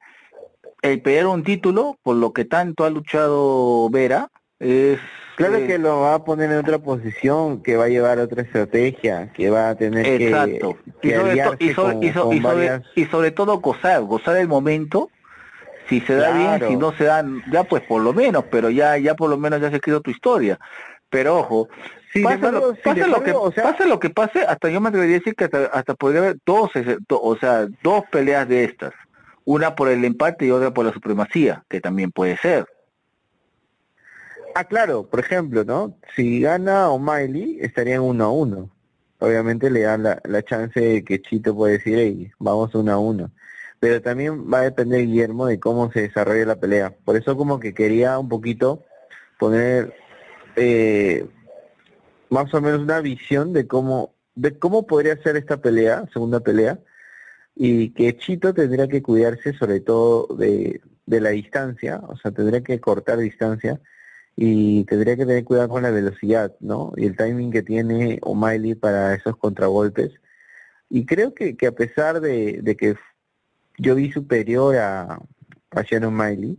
el pelear un título, por lo que tanto ha luchado Vera, es Claro que lo va a poner en otra posición, que va a llevar otra estrategia, que va a tener que, y sobre, y, sobre, todo gozar, gozar el momento, si se da bien, si no se da, ya pues por lo menos, pero ya ya por lo menos ya se escrito tu historia. Pero ojo, pasa, lo, que, pase lo que pase, hasta yo me atrevería a decir que hasta, podría haber dos, o sea, dos peleas de estas. Una por el empate y otra por la supremacía, que también puede ser. Ah, claro, por ejemplo, ¿no? Si gana O'Malley, estaría en 1 a 1. Obviamente le dan la, la chance de que Chito puede decir, hey, vamos 1 a 1. Pero también va a depender, Guillermo, de cómo se desarrolle la pelea. Por eso como que quería un poquito poner eh, más o menos una visión de cómo, de cómo podría ser esta pelea, segunda pelea, y que Chito tendría que cuidarse sobre todo de, de la distancia, o sea, tendría que cortar distancia y tendría que tener cuidado con la velocidad, ¿no? Y el timing que tiene O'Malley para esos contragolpes. Y creo que, que a pesar de, de que yo vi superior a, a Shannon O'Malley,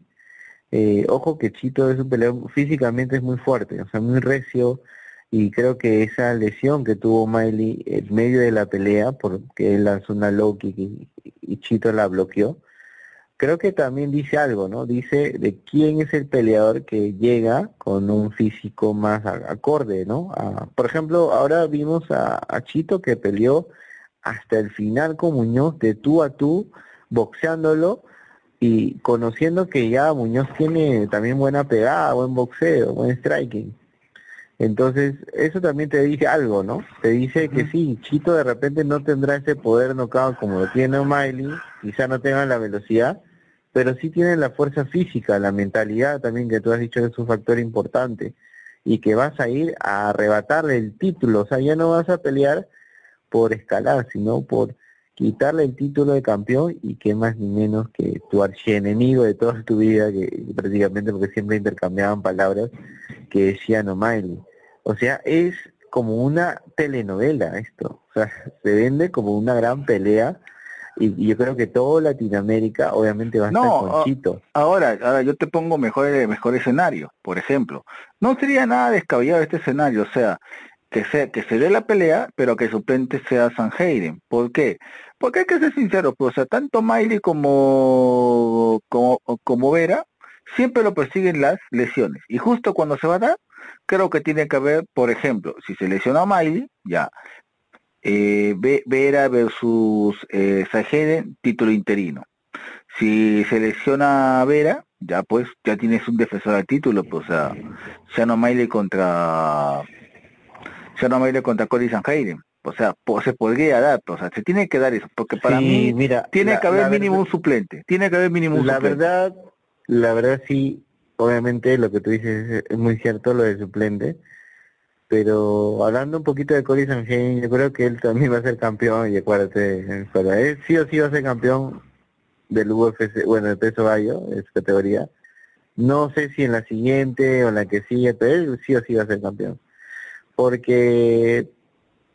eh, ojo que Chito es un peleador, físicamente es muy fuerte, o sea, muy recio, y creo que esa lesión que tuvo Miley en medio de la pelea, porque él lanzó una low kick y Chito la bloqueó, creo que también dice algo, ¿no? Dice de quién es el peleador que llega con un físico más acorde, ¿no? por ejemplo, ahora vimos a, Chito que peleó hasta el final con Muñoz de tú a tú, boxeándolo y conociendo que ya Muñoz tiene también buena pegada, buen boxeo, buen striking. Entonces, eso también te dice algo, ¿no? Te dice que sí, Chito de repente no tendrá ese poder knockout como lo tiene O'Malley, quizá no tenga la velocidad, pero sí tiene la fuerza física, la mentalidad también que tú has dicho que es un factor importante y que vas a ir a arrebatarle el título, o sea, ya no vas a pelear por escalar, sino por quitarle el título de campeón y que más ni menos que tu archienemigo de toda tu vida, que prácticamente porque siempre intercambiaban palabras, que decían O'Malley. O sea, es como una telenovela esto, o sea, se vende como una gran pelea y, yo creo que toda Latinoamérica obviamente va a estar con Chito. Ahora, ahora yo te pongo mejor, mejor escenario, por ejemplo. No sería nada descabellado este escenario, o sea, que se, que se dé la pelea, pero que suplente sea San Hayden. ¿Por qué? Porque hay que ser sincero, pues, o sea, tanto Miley como, como, como Vera siempre lo persiguen las lesiones. Y justo cuando se va a dar, creo que tiene que haber, por ejemplo, si se lesiona a Miley, ya, eh, Vera versus eh, Sajeden, título interino. Si se lesiona Vera, ya pues, ya tienes un defensor al título, pues, o sea, Shano Miley contra no Maile contra Cody Sanjaire. O sea, se podría dar, o sea, se tiene que dar eso, porque para mí mira, tiene que haber mínimo un suplente, tiene que haber mínimo un la verdad, la verdad sí, obviamente lo que tú dices es, muy cierto, lo de suplente, pero hablando un poquito de Cody Sanjaire, yo creo que él también va a ser campeón, y acuérdate, para él sí o sí va a ser campeón del UFC, bueno, el peso gallo, es categoría. No sé si en la siguiente o en la que sigue, pero él sí o sí va a ser campeón. Porque,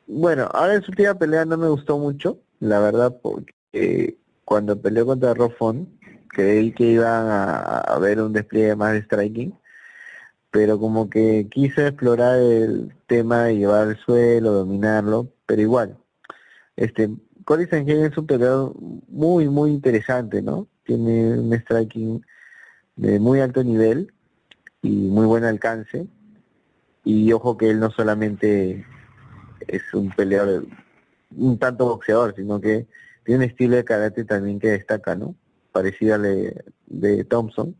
bueno, ahora en su última pelea no me gustó mucho, la verdad, porque cuando peleó contra Rofón, creí que iban a, ver un despliegue más de striking, pero como que quise explorar el tema de llevar al suelo, dominarlo, pero igual, este, Cory es un peleador muy, muy interesante, ¿no? Tiene un striking de muy alto nivel y muy buen alcance, y ojo que él no solamente es un peleador, un tanto boxeador, sino que tiene un estilo de karate también que destaca, ¿no? Parecido al de, Thompson.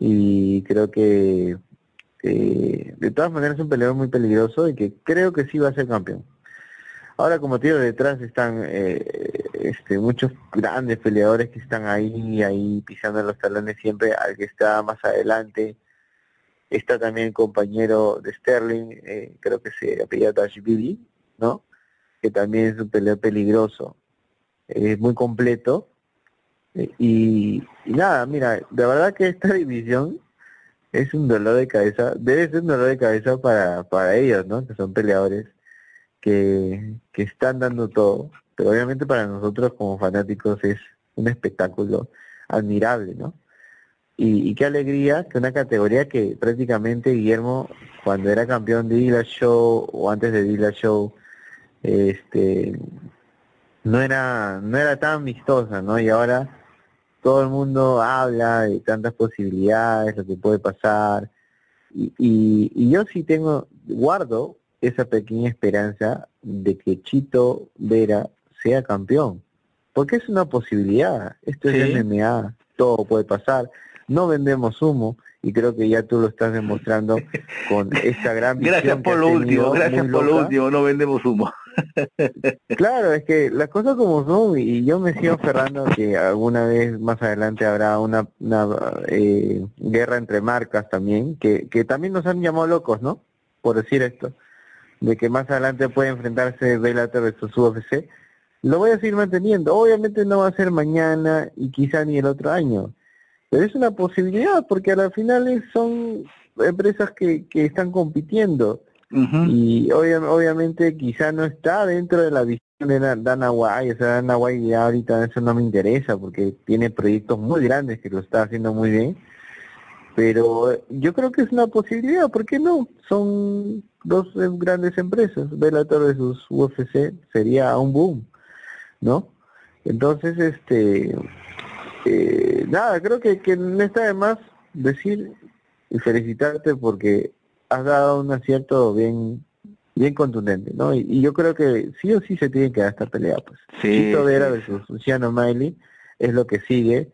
Y creo que de todas maneras es un peleador muy peligroso y que creo que sí va a ser campeón. Ahora como tío detrás están eh, este, muchos grandes peleadores que están ahí, ahí pisando los talones siempre al que está más adelante Está también el compañero de Sterling, eh, creo que se apellida Tashvili, ¿no? Que también es un peleador peligroso. Es muy completo. Eh, y, nada, mira, de verdad que esta [LAUGHS] división es un dolor de cabeza, debe ser un dolor de cabeza para, para ellos, ¿no? Que son peleadores que, que están dando todo. Pero obviamente para nosotros como fanáticos es un espectáculo admirable, ¿no? Y, qué alegría que una categoría que prácticamente Guillermo, cuando era campeón de Dila Show o antes de Dila Show, este no era no era tan vistosa, ¿no? Y ahora todo el mundo habla de tantas posibilidades, lo que puede pasar. Y, y, yo sí tengo, guardo esa pequeña esperanza de que Chito Vera sea campeón. Porque es una posibilidad. Esto es MMA, todo puede pasar no vendemos humo y creo que ya tú lo estás demostrando con [LAUGHS] esta gran visión Gracias por lo último, gracias por lo último, no vendemos humo. [LAUGHS] claro, es que las cosas como son y yo me sigo aferrando que alguna vez más adelante habrá una, una eh, guerra entre marcas también, que, también nos han llamado locos, ¿no? Por decir esto, de que más adelante puede enfrentarse Bellator versus UFC. Lo voy a seguir manteniendo. Obviamente no va a ser mañana y quizá ni el otro año, pero es una posibilidad porque a las finales son empresas que, que están compitiendo y obviamente quizá no está dentro de la visión de Dana White, o sea, Dana White ahorita eso no me interesa porque tiene proyectos muy grandes que lo está haciendo muy bien, pero yo creo que es una posibilidad, ¿por qué no? Son dos eh, grandes empresas, Bellator sus UFC sería un boom, ¿no? Entonces, este, eh, nada, creo que, que no está de más decir y felicitarte porque has dado un acierto bien bien contundente, ¿no? Y, yo creo que sí o sí se tiene que dar esta pelea, pues. Sí. Chito Vera versus Luciano Miley es lo que sigue.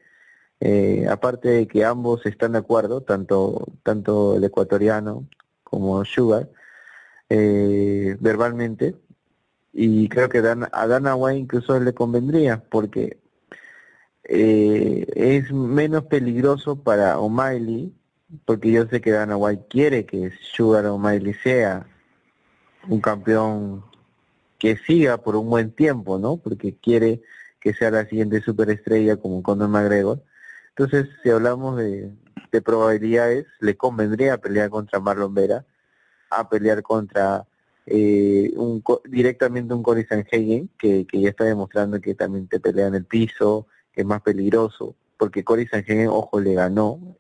Eh, aparte de que ambos están de acuerdo, tanto tanto el ecuatoriano como Sugar, eh, verbalmente, y creo que a Dana White incluso le convendría, porque eh, es menos peligroso para O'Malley porque yo sé que Dana White quiere que Sugar O'Malley sea un campeón que siga por un buen tiempo, ¿no? Porque quiere que sea la siguiente superestrella como Conor McGregor. Entonces, si hablamos de, probabilidades, le convendría pelear contra Marlon Vera, a pelear contra eh, un, directamente un Cory Sanhagen, que, que ya está demostrando que también te pelea en el piso, que es más peligroso, porque Cory Sanhagen, ojo, le ganó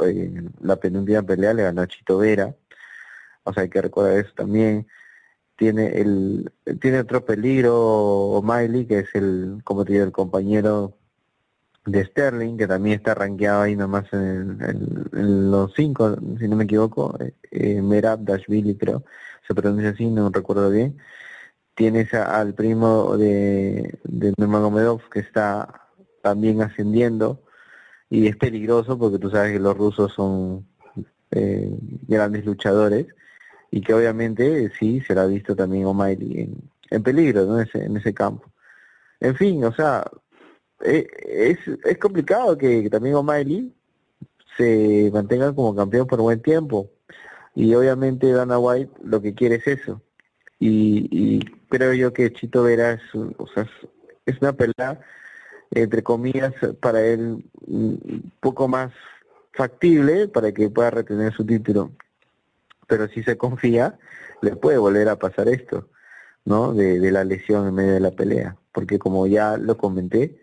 en la penúltima pelea le ganó a Chito Vera, o sea hay que recordar eso también. Tiene el tiene otro peligro Miley que es el como te digo el compañero de Sterling que también está rankeado ahí nomás en, en, los cinco si no me equivoco eh, eh Merab Dashvili creo. Se pronuncia así no recuerdo bien. Tienes al primo de, de Nurmagomedov que está también ascendiendo y es peligroso porque tú sabes que los rusos son eh, grandes luchadores y que obviamente sí será visto también O'Malley en, peligro ¿no? ese, en ese campo. En fin, o sea, eh, es, es complicado que, también O'Malley se mantenga como campeón por buen tiempo y obviamente Dana White lo que quiere es eso y, y creo yo que Chito Vera es, o sea, es una pelea entre comillas, para él un poco más factible para que pueda retener su título. Pero si se confía, le puede volver a pasar esto, ¿no? De, de la lesión en medio de la pelea. Porque como ya lo comenté,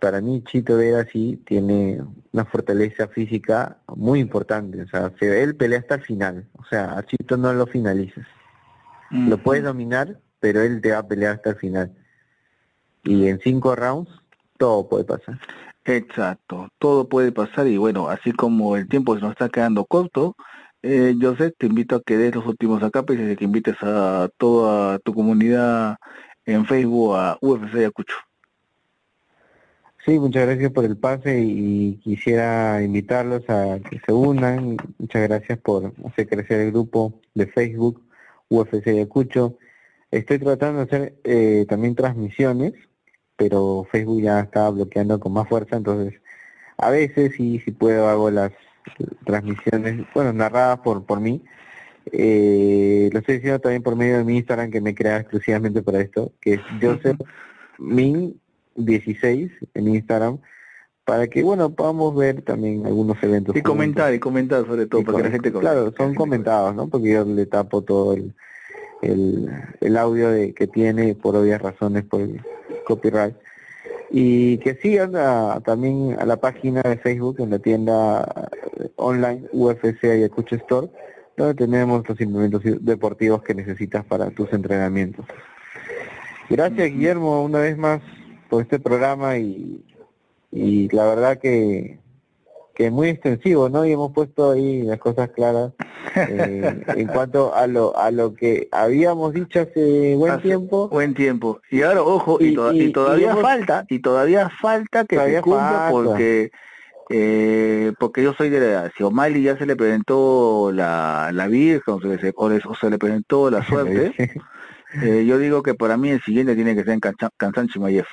para mí Chito Vera sí tiene una fortaleza física muy importante. O sea, él pelea hasta el final. O sea, a Chito no lo finalizas. Lo puedes dominar, pero él te va a pelear hasta el final. Y en cinco rounds todo puede pasar. Exacto, todo puede pasar y bueno, así como el tiempo se nos está quedando corto, eh, José, te invito a que des los últimos acapes y que invites a toda tu comunidad en Facebook a UFC Ayacucho. Sí, muchas gracias por el pase y quisiera invitarlos a que se unan. Muchas gracias por hacer crecer el grupo de Facebook UFC Ayacucho. Estoy tratando de hacer eh, también transmisiones pero Facebook ya está bloqueando con más fuerza, entonces a veces sí, si puedo hago las transmisiones, bueno, narradas por, por mí. Eh, lo estoy diciendo también por medio de mi Instagram que me crea exclusivamente para esto, que es Joseph Min 16 en Instagram, para que, bueno, podamos ver también algunos eventos. Y comentar, y comentar sobre todo, para que la gente Claro, son comentados, ¿no? Porque yo le tapo todo el, el, el audio de, que tiene por obvias razones por el copyright y que sigan también a la página de Facebook en la tienda eh, online UFC Ayacucho Store donde tenemos los implementos deportivos que necesitas para tus entrenamientos. Gracias Guillermo una vez más por este programa y, y la verdad que que es muy extensivo, ¿no? Y hemos puesto ahí las cosas claras eh, en [LAUGHS] cuanto a lo a lo que habíamos dicho hace buen tiempo. Buen tiempo. Y ahora, ojo, y, todavía falta, y todavía falta que se cumpla porque eh, porque yo soy de la edad, si O'Malley ya se le presentó la, la Virgen o se, o, se le presentó la [LAUGHS] suerte, eh, yo digo que para mí el siguiente tiene que ser en Kansan Chimayev.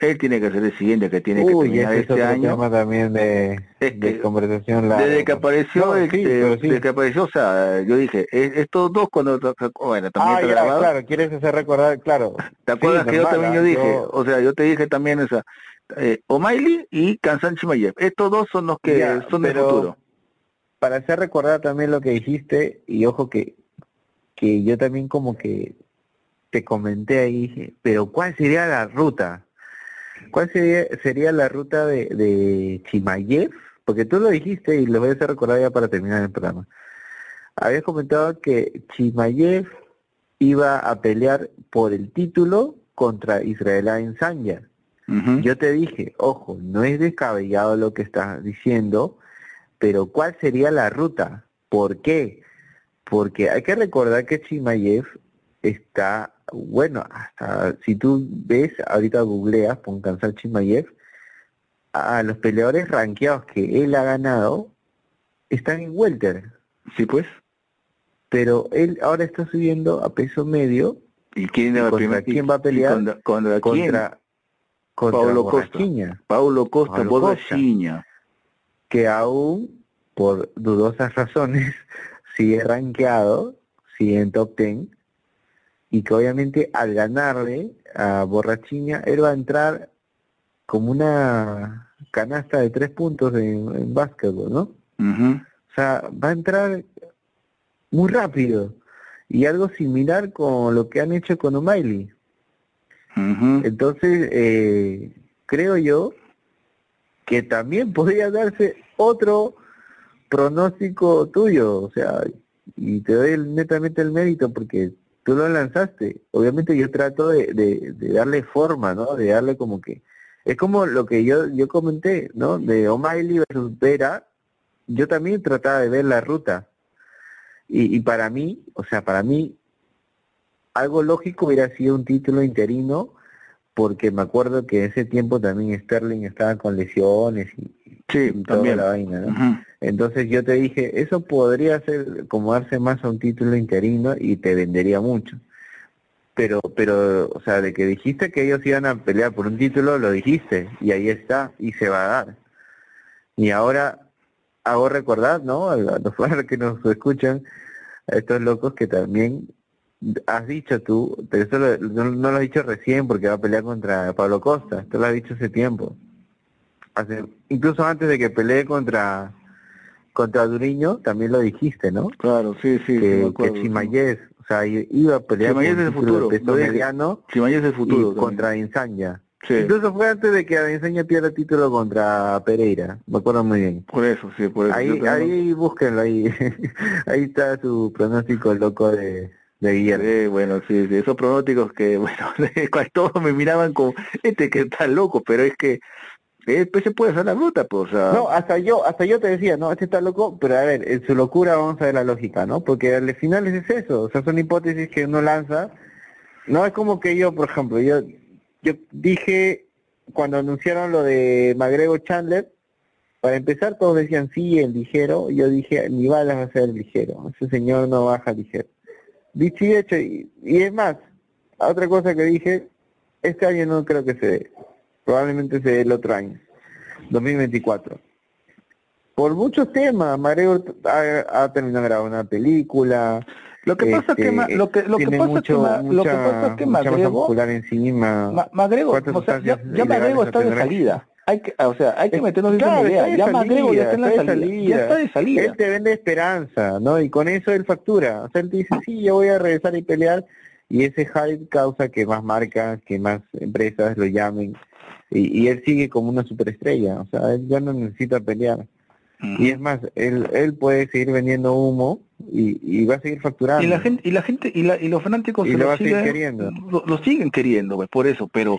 Él tiene que ser el siguiente que tiene que terminar este año. también de, [LAUGHS] conversación Desde que apareció, desde que apareció, o sea, yo dije, estos dos cuando bueno, también ah, grabado. claro, quieres hacer recordar, claro. ¿Te acuerdas que yo también yo dije, o sea, yo te dije también esa eh, O'Malley y Kansan Chimayev. Estos dos son los que son del futuro. Para hacer recordar también lo que dijiste, y ojo que, que yo también como que te comenté ahí, pero ¿cuál sería la ruta? ¿Cuál sería, sería la ruta de, de Chimayev? Porque tú lo dijiste y lo voy a hacer recordar ya para terminar el programa. Habías comentado que Chimayev iba a pelear por el título contra Israel Sanya. Yo te dije, ojo, no es descabellado lo que estás diciendo, pero ¿cuál sería la ruta? ¿Por qué? Porque hay que recordar que Chimayev está, bueno, hasta si tú ves, ahorita googleas, pon cansar Chimayev, a los peleadores ranqueados que él ha ganado están en welter. Sí, pues. Pero él ahora está subiendo a peso medio. ¿Y quién, contra quién va a pelear? Contra, contra, Paulo Costa. Paulo Costa, Costa, Que aún, por dudosas razones, [LAUGHS] sigue rankeado, sigue en top 10, y que obviamente al ganarle a Borrachiña, él va a entrar como una canasta de tres puntos en, en básquetbol, ¿no? O sea, va a entrar muy rápido. Y algo similar con lo que han hecho con O'Malley. Entonces, eh, creo yo que también podría darse otro pronóstico tuyo, o sea, y te doy netamente el mérito porque tú lo lanzaste. Obviamente yo trato de, darle forma, ¿no? De darle como que... Es como lo que yo yo comenté, ¿no? De O'Malley versus Vera, yo también trataba de ver la ruta. Y, y para mí, o sea, para mí algo lógico hubiera sido un título interino, porque me acuerdo que ese tiempo también Sterling estaba con lesiones y, toda la vaina, ¿no? Entonces yo te dije, eso podría ser como darse más a un título interino y te vendería mucho. Pero, pero, o sea, de que dijiste que ellos iban a pelear por un título, lo dijiste, y ahí está, y se va a dar. Y ahora hago recordar, ¿no? A [LAUGHS] los que nos escuchan, a estos locos que también has dicho tú, pero eso no, lo has dicho recién porque va a pelear contra Pablo Costa, esto lo has dicho hace tiempo. Hace, incluso antes de que pelee contra contra Duriño, también lo dijiste, ¿no? Claro, sí, sí. Que, que o sea, iba a pelear Chimayez es el futuro. Peso mediano es el futuro. contra Insania. Incluso fue antes de que Insania pierda el título contra Pereira, me acuerdo muy bien. Por eso, sí, por eso. Ahí, ahí búsquenlo, ahí, [LAUGHS] ahí está su pronóstico loco de, de bueno, sí, sí, esos pronósticos que, [LAUGHS] bueno, [LAUGHS] todos me miraban como, este que está loco, pero es que eh, pues se puede hacer la ruta, pues, o. No, hasta yo, hasta yo te decía, no, este está loco, pero a ver, en su locura vamos a ver la lógica, ¿no? Porque al final es eso, o sea, son hipótesis que uno lanza, no es como que yo, por ejemplo, yo, yo dije, cuando anunciaron lo de Magrego Chandler, para empezar todos decían sí, el ligero, yo dije, mi bala va a ser el ligero, ese señor no baja ligero. Dicho y hecho, y, es más, otra cosa que dije, este año no creo que se dé, probablemente se dé el otro año, 2024. Por muchos temas, Mareo ha, terminado de grabar una película. Lo que pasa es que este, lo que lo que pasa mucho, que, lo que pasa es que Magrego, encima. Magrego, o sea, ya, ya Magrego está de salida hay que, o sea, hay que meternos en esa idea. Ya Magrego ya está en la salida, Ya está de salida. Él te vende esperanza, ¿no? Y con eso él factura. O sea, él te dice, sí, yo voy a regresar y pelear. Y ese hype causa que más marcas, que más empresas lo llamen. Y, y él sigue como una superestrella. O sea, él ya no necesita pelear. Y es más, él, él puede seguir vendiendo humo y, y, va a seguir facturando. Y la gente y la gente y, la, y los fanáticos lo, lo, siguen, queriendo. Lo, siguen queriendo, pues, por eso, pero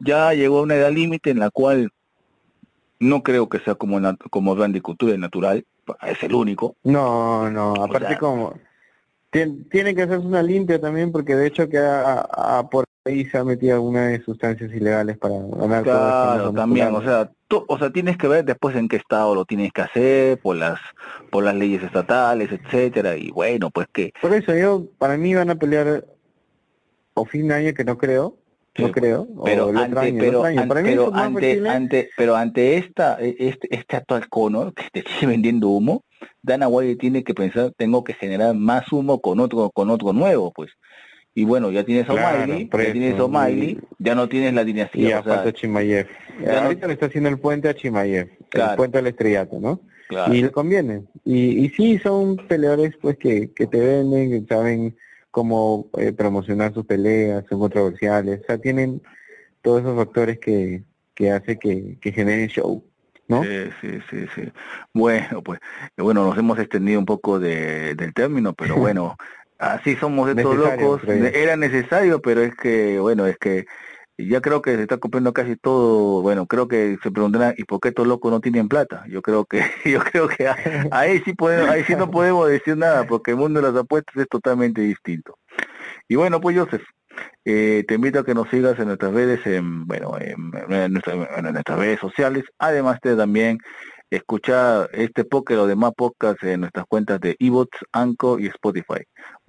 ya llegó a una edad límite en la cual no creo que sea como como Cultura natural, es el único. No, no, aparte como tiene, que hacerse una limpia también porque de hecho a, a por ahí se ha metido alguna de sustancias ilegales para ganar claro, también, o sea, tú, o sea, tienes que ver después en qué estado lo tienes que hacer, por las por las leyes estatales, etcétera, y bueno, pues que... Por eso yo, para mí van a pelear o fin de año, que no creo, no creo, pero ante, pero, ante, pero ante esta, e, este, este actual cono que te sigue vendiendo humo, Dana White tiene que pensar, tengo que generar más humo con otro, con otro nuevo, pues y bueno, ya tienes a O'Malley, ya tienes a O'Malley, ya no tienes la dinastía. Y aparte o Chimayev. Ahorita le está haciendo el puente a Chimayev, el puente al estrellato, ¿no? Y le conviene. Y, y sí, son peleadores pues que, que te venden, que saben cómo eh, promocionar sus peleas, son controversiales, o sea, tienen todos esos factores que, que hace que, que generen show. ¿No? Sí, sí, sí, sí. Bueno, pues, bueno, nos hemos extendido un poco de, del término, pero [LAUGHS] bueno, así somos estos locos. Era necesario, pero es que, bueno, es que ya creo que se está cumpliendo casi todo, bueno, creo que se preguntarán, ¿y por qué estos locos no tienen plata? Yo creo que, [LAUGHS] yo creo que ahí sí podemos, ahí sí no podemos decir nada, porque el mundo de las apuestas es totalmente distinto. Y bueno, pues Joseph, eh, te invito a que nos sigas en nuestras redes, en, bueno, en, nuestras redes sociales, además de también escuchar este póker o demás podcasts en nuestras cuentas de eBots, Anco y Spotify.